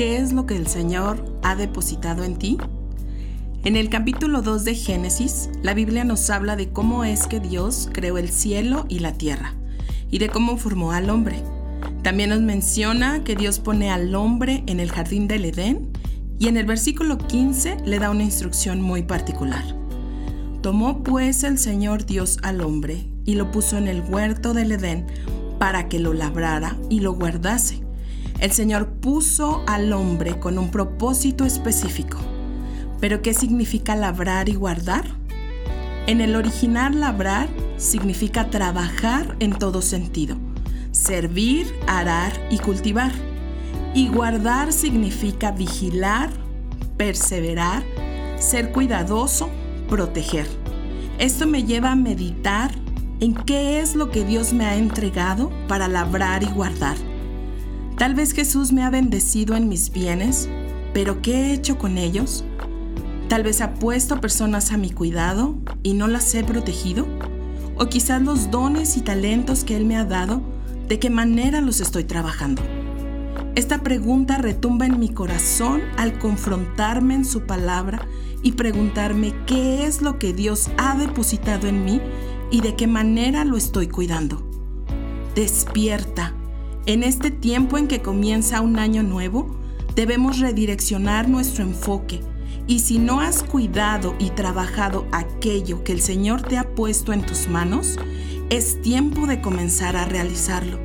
qué es lo que el Señor ha depositado en ti? En el capítulo 2 de Génesis, la Biblia nos habla de cómo es que Dios creó el cielo y la tierra, y de cómo formó al hombre. También nos menciona que Dios pone al hombre en el jardín del Edén, y en el versículo 15 le da una instrucción muy particular. Tomó pues el Señor Dios al hombre y lo puso en el huerto del Edén para que lo labrara y lo guardase. El Señor puso al hombre con un propósito específico. ¿Pero qué significa labrar y guardar? En el original labrar significa trabajar en todo sentido, servir, arar y cultivar. Y guardar significa vigilar, perseverar, ser cuidadoso, proteger. Esto me lleva a meditar en qué es lo que Dios me ha entregado para labrar y guardar. Tal vez Jesús me ha bendecido en mis bienes, pero ¿qué he hecho con ellos? Tal vez ha puesto personas a mi cuidado y no las he protegido. O quizás los dones y talentos que Él me ha dado, ¿de qué manera los estoy trabajando? Esta pregunta retumba en mi corazón al confrontarme en su palabra y preguntarme qué es lo que Dios ha depositado en mí y de qué manera lo estoy cuidando. Despierta en este tiempo en que comienza un año nuevo, debemos redireccionar nuestro enfoque y si no has cuidado y trabajado aquello que el Señor te ha puesto en tus manos, es tiempo de comenzar a realizarlo.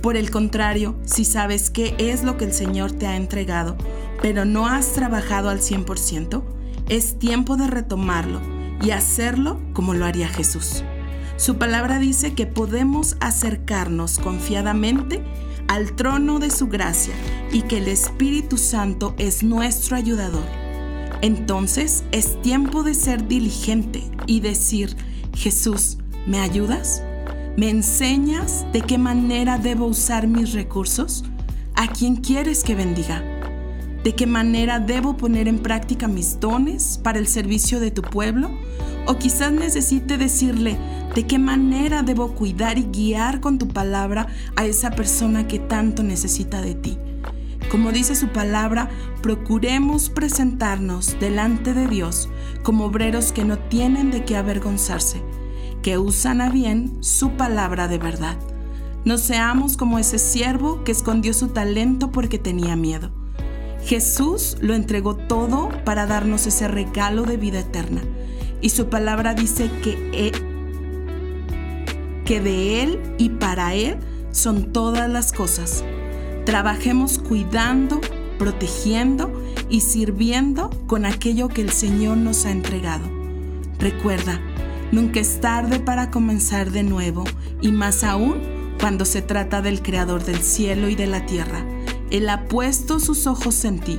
Por el contrario, si sabes qué es lo que el Señor te ha entregado, pero no has trabajado al 100%, es tiempo de retomarlo y hacerlo como lo haría Jesús. Su palabra dice que podemos acercarnos confiadamente al trono de su gracia y que el Espíritu Santo es nuestro ayudador. Entonces es tiempo de ser diligente y decir, Jesús, ¿me ayudas? ¿Me enseñas de qué manera debo usar mis recursos? ¿A quién quieres que bendiga? ¿De qué manera debo poner en práctica mis dones para el servicio de tu pueblo? O quizás necesite decirle, ¿De qué manera debo cuidar y guiar con tu palabra a esa persona que tanto necesita de ti? Como dice su palabra, procuremos presentarnos delante de Dios como obreros que no tienen de qué avergonzarse, que usan a bien su palabra de verdad. No seamos como ese siervo que escondió su talento porque tenía miedo. Jesús lo entregó todo para darnos ese regalo de vida eterna. Y su palabra dice que que de Él y para Él son todas las cosas. Trabajemos cuidando, protegiendo y sirviendo con aquello que el Señor nos ha entregado. Recuerda, nunca es tarde para comenzar de nuevo y más aún cuando se trata del Creador del cielo y de la tierra. Él ha puesto sus ojos en ti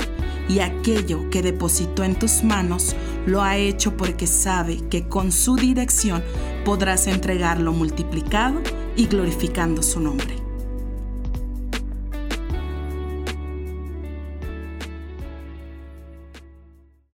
y aquello que depositó en tus manos lo ha hecho porque sabe que con su dirección podrás entregarlo multiplicado y glorificando su nombre.